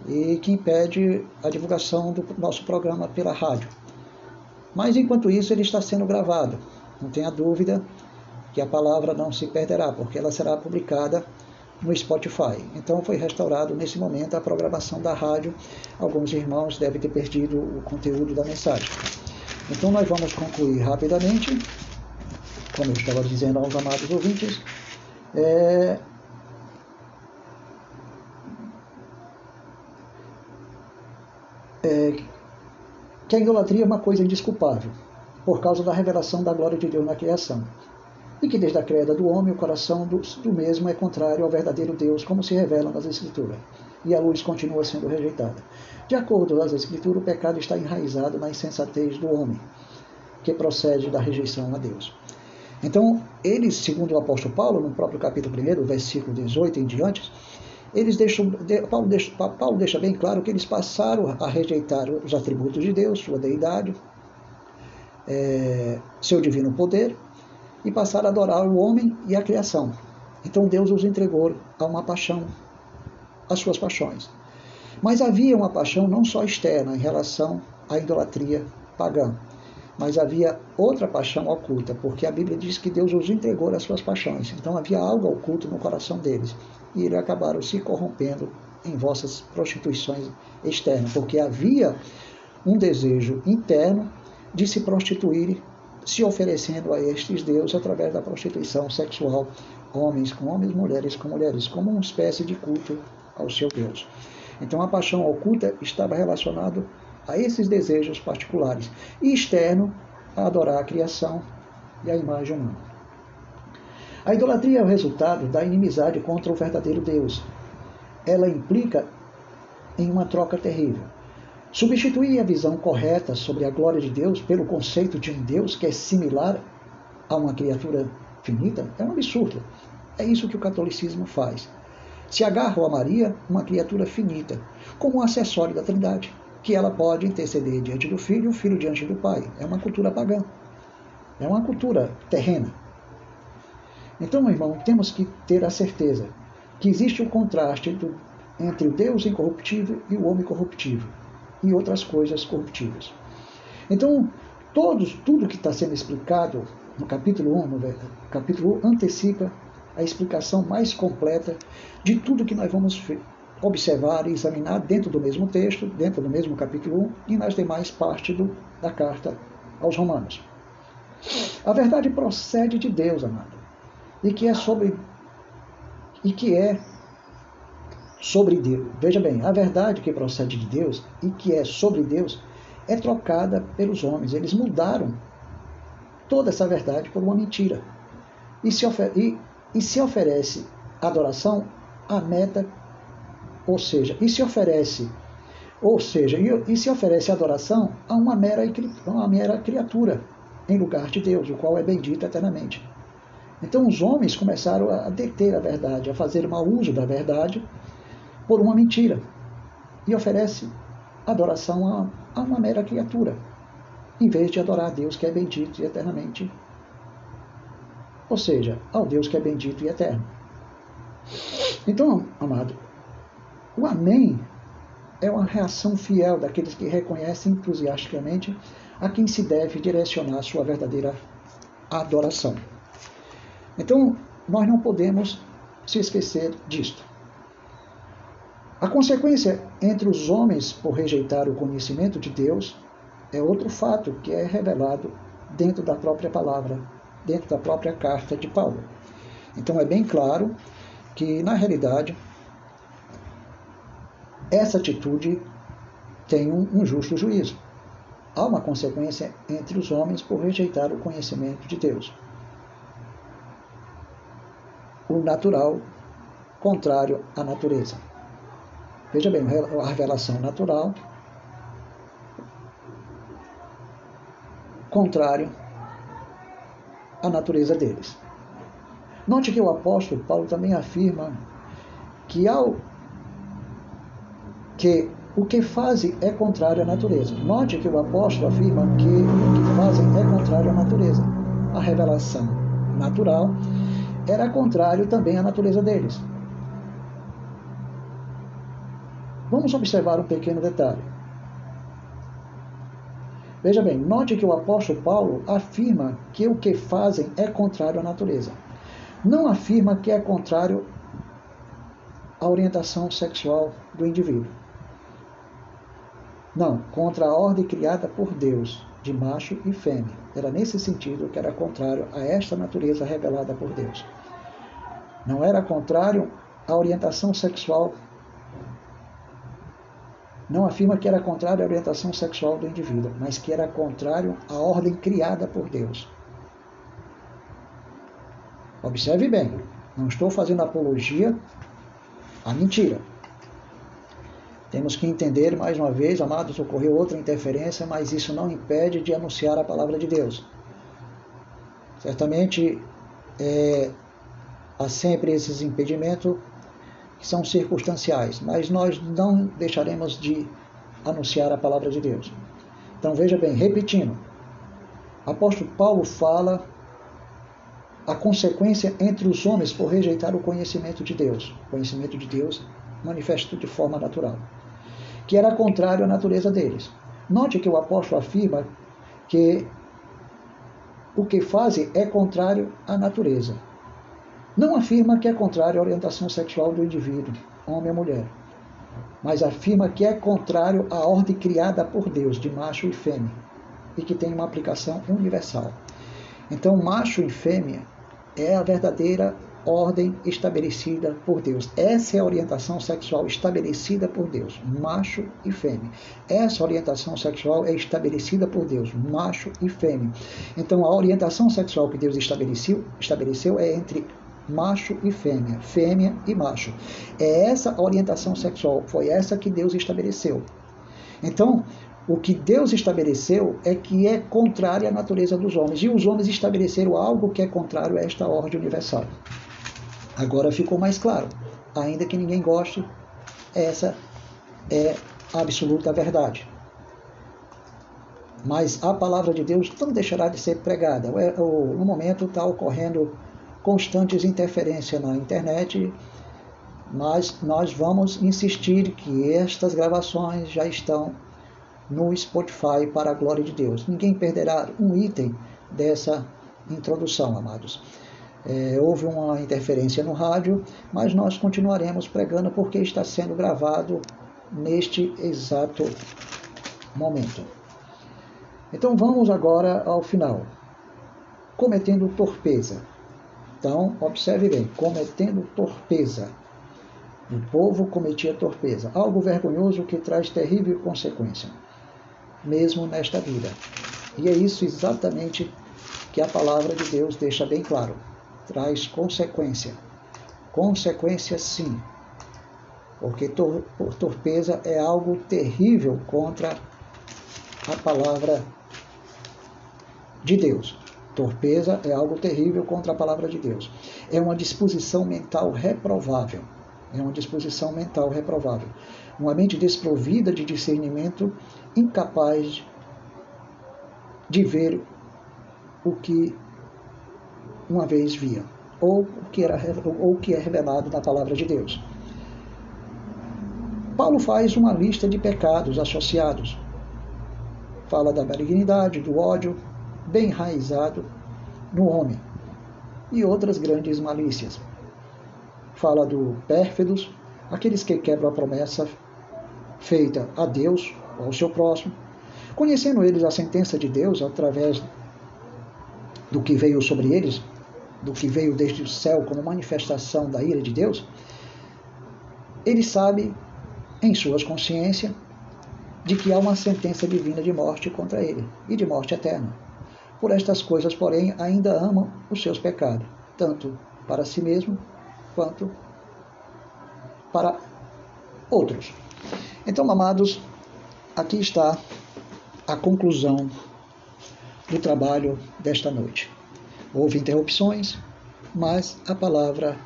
Speaker 1: e que impede a divulgação do nosso programa pela rádio. Mas enquanto isso, ele está sendo gravado. Não tenha dúvida que a palavra não se perderá, porque ela será publicada no Spotify. Então foi restaurado nesse momento a programação da rádio. Alguns irmãos devem ter perdido o conteúdo da mensagem. Então nós vamos concluir rapidamente, como eu estava dizendo aos amados ouvintes, é, é, que a idolatria é uma coisa indesculpável, por causa da revelação da glória de Deus na criação e que desde a queda do homem o coração do, do mesmo é contrário ao verdadeiro Deus, como se revela nas Escrituras, e a luz continua sendo rejeitada. De acordo com as Escrituras, o pecado está enraizado na insensatez do homem, que procede da rejeição a Deus. Então, eles, segundo o apóstolo Paulo, no próprio capítulo 1, versículo 18 em diante, eles deixam, Paulo, deixa, Paulo deixa bem claro que eles passaram a rejeitar os atributos de Deus, sua deidade, é, seu divino poder, e passaram a adorar o homem e a criação. Então Deus os entregou a uma paixão, as suas paixões. Mas havia uma paixão não só externa em relação à idolatria pagã, mas havia outra paixão oculta, porque a Bíblia diz que Deus os entregou às suas paixões. Então havia algo oculto no coração deles e acabaram se corrompendo em vossas prostituições externas, porque havia um desejo interno de se prostituir se oferecendo a estes deuses através da prostituição sexual, homens com homens, mulheres com mulheres, como uma espécie de culto ao seu Deus. Então a paixão oculta estava relacionado a esses desejos particulares e externo a adorar a criação e a imagem humana. A idolatria é o resultado da inimizade contra o verdadeiro Deus. Ela implica em uma troca terrível. Substituir a visão correta sobre a glória de Deus pelo conceito de um Deus que é similar a uma criatura finita é um absurdo. É isso que o catolicismo faz. Se agarra a Maria, uma criatura finita, como um acessório da Trindade, que ela pode interceder diante do Filho e o Filho diante do Pai. É uma cultura pagã. É uma cultura terrena. Então, meu irmão, temos que ter a certeza que existe um contraste entre o Deus incorruptível e o homem corruptível e outras coisas corruptíveis. Então, todos, tudo que está sendo explicado no capítulo 1, no capítulo 1 antecipa a explicação mais completa de tudo que nós vamos observar e examinar dentro do mesmo texto, dentro do mesmo capítulo 1 e nas demais partes do, da carta aos Romanos. A verdade procede de Deus, amado, e que é sobre e que é sobre Deus. Veja bem, a verdade que procede de Deus e que é sobre Deus é trocada pelos homens. Eles mudaram toda essa verdade por uma mentira. E se, e, e se oferece adoração à meta, ou seja, e se oferece, ou seja, e, e se oferece adoração a uma mera, uma mera criatura em lugar de Deus, o qual é bendito eternamente. Então os homens começaram a deter a verdade, a fazer mau uso da verdade por uma mentira e oferece adoração a, a uma mera criatura, em vez de adorar a Deus que é bendito e eternamente. Ou seja, ao Deus que é bendito e eterno. Então, amado, o Amém é uma reação fiel daqueles que reconhecem entusiasticamente a quem se deve direcionar sua verdadeira adoração. Então, nós não podemos se esquecer disto. A consequência entre os homens por rejeitar o conhecimento de Deus é outro fato que é revelado dentro da própria palavra, dentro da própria carta de Paulo. Então é bem claro que, na realidade, essa atitude tem um, justo juízo. Há uma consequência entre os homens por rejeitar o conhecimento de Deus. Natural contrário à natureza. Veja bem, a revelação natural, contrário à natureza deles. Note que o apóstolo Paulo também afirma que ao que o que fazem é contrário à natureza. Note que o apóstolo afirma que o que fazem é contrário à natureza. A revelação natural era contrário também à natureza deles. Vamos observar um pequeno detalhe. Veja bem, note que o apóstolo Paulo afirma que o que fazem é contrário à natureza. Não afirma que é contrário à orientação sexual do indivíduo. Não, contra a ordem criada por Deus, de macho e fêmea. Era nesse sentido que era contrário a esta natureza revelada por Deus. Não era contrário à orientação sexual não afirma que era contrário à orientação sexual do indivíduo, mas que era contrário à ordem criada por Deus. Observe bem, não estou fazendo apologia à mentira. Temos que entender mais uma vez, amados, ocorreu outra interferência, mas isso não impede de anunciar a palavra de Deus. Certamente é, há sempre esses impedimentos que são circunstanciais, mas nós não deixaremos de anunciar a palavra de Deus. Então veja bem, repetindo, apóstolo Paulo fala a consequência entre os homens por rejeitar o conhecimento de Deus, o conhecimento de Deus manifesto de forma natural, que era contrário à natureza deles. Note que o apóstolo afirma que o que fazem é contrário à natureza. Não afirma que é contrário à orientação sexual do indivíduo, homem ou mulher, mas afirma que é contrário à ordem criada por Deus de macho e fêmea e que tem uma aplicação universal. Então, macho e fêmea é a verdadeira ordem estabelecida por Deus. Essa é a orientação sexual estabelecida por Deus, macho e fêmea. Essa orientação sexual é estabelecida por Deus, macho e fêmea. Então, a orientação sexual que Deus estabeleceu, estabeleceu é entre macho e fêmea, fêmea e macho. É essa orientação sexual, foi essa que Deus estabeleceu. Então, o que Deus estabeleceu é que é contrário à natureza dos homens, e os homens estabeleceram algo que é contrário a esta ordem universal. Agora ficou mais claro, ainda que ninguém goste, essa é a absoluta verdade. Mas a palavra de Deus não deixará de ser pregada. No momento está ocorrendo constantes interferências na internet, mas nós vamos insistir que estas gravações já estão no Spotify para a glória de Deus. Ninguém perderá um item dessa introdução, amados. É, houve uma interferência no rádio, mas nós continuaremos pregando porque está sendo gravado neste exato momento. Então vamos agora ao final. Cometendo torpeza. Então, observe bem, cometendo torpeza. O povo cometia torpeza, algo vergonhoso que traz terrível consequência, mesmo nesta vida. E é isso exatamente que a palavra de Deus deixa bem claro. Traz consequência. Consequência sim. Porque tor torpeza é algo terrível contra a palavra de Deus. Torpeza é algo terrível contra a palavra de Deus. É uma disposição mental reprovável. É uma disposição mental reprovável. Uma mente desprovida de discernimento, incapaz de ver o que uma vez via, ou o que, era, ou que é revelado na palavra de Deus. Paulo faz uma lista de pecados associados. Fala da malignidade, do ódio, bem enraizado no homem, e outras grandes malícias. Fala do pérfidos, aqueles que quebram a promessa feita a Deus ou ao seu próximo, conhecendo eles a sentença de Deus através do que veio sobre eles, do que veio desde o céu como manifestação da ira de Deus, ele sabe em suas consciências de que há uma sentença divina de morte contra ele e de morte eterna. Por estas coisas, porém, ainda amam os seus pecados, tanto para si mesmo quanto para outros. Então, amados, aqui está a conclusão do trabalho desta noite. Houve interrupções, mas a palavra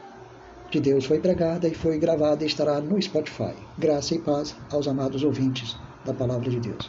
Speaker 1: de Deus foi pregada e foi gravada e estará no Spotify. Graça e paz aos amados ouvintes da palavra de Deus.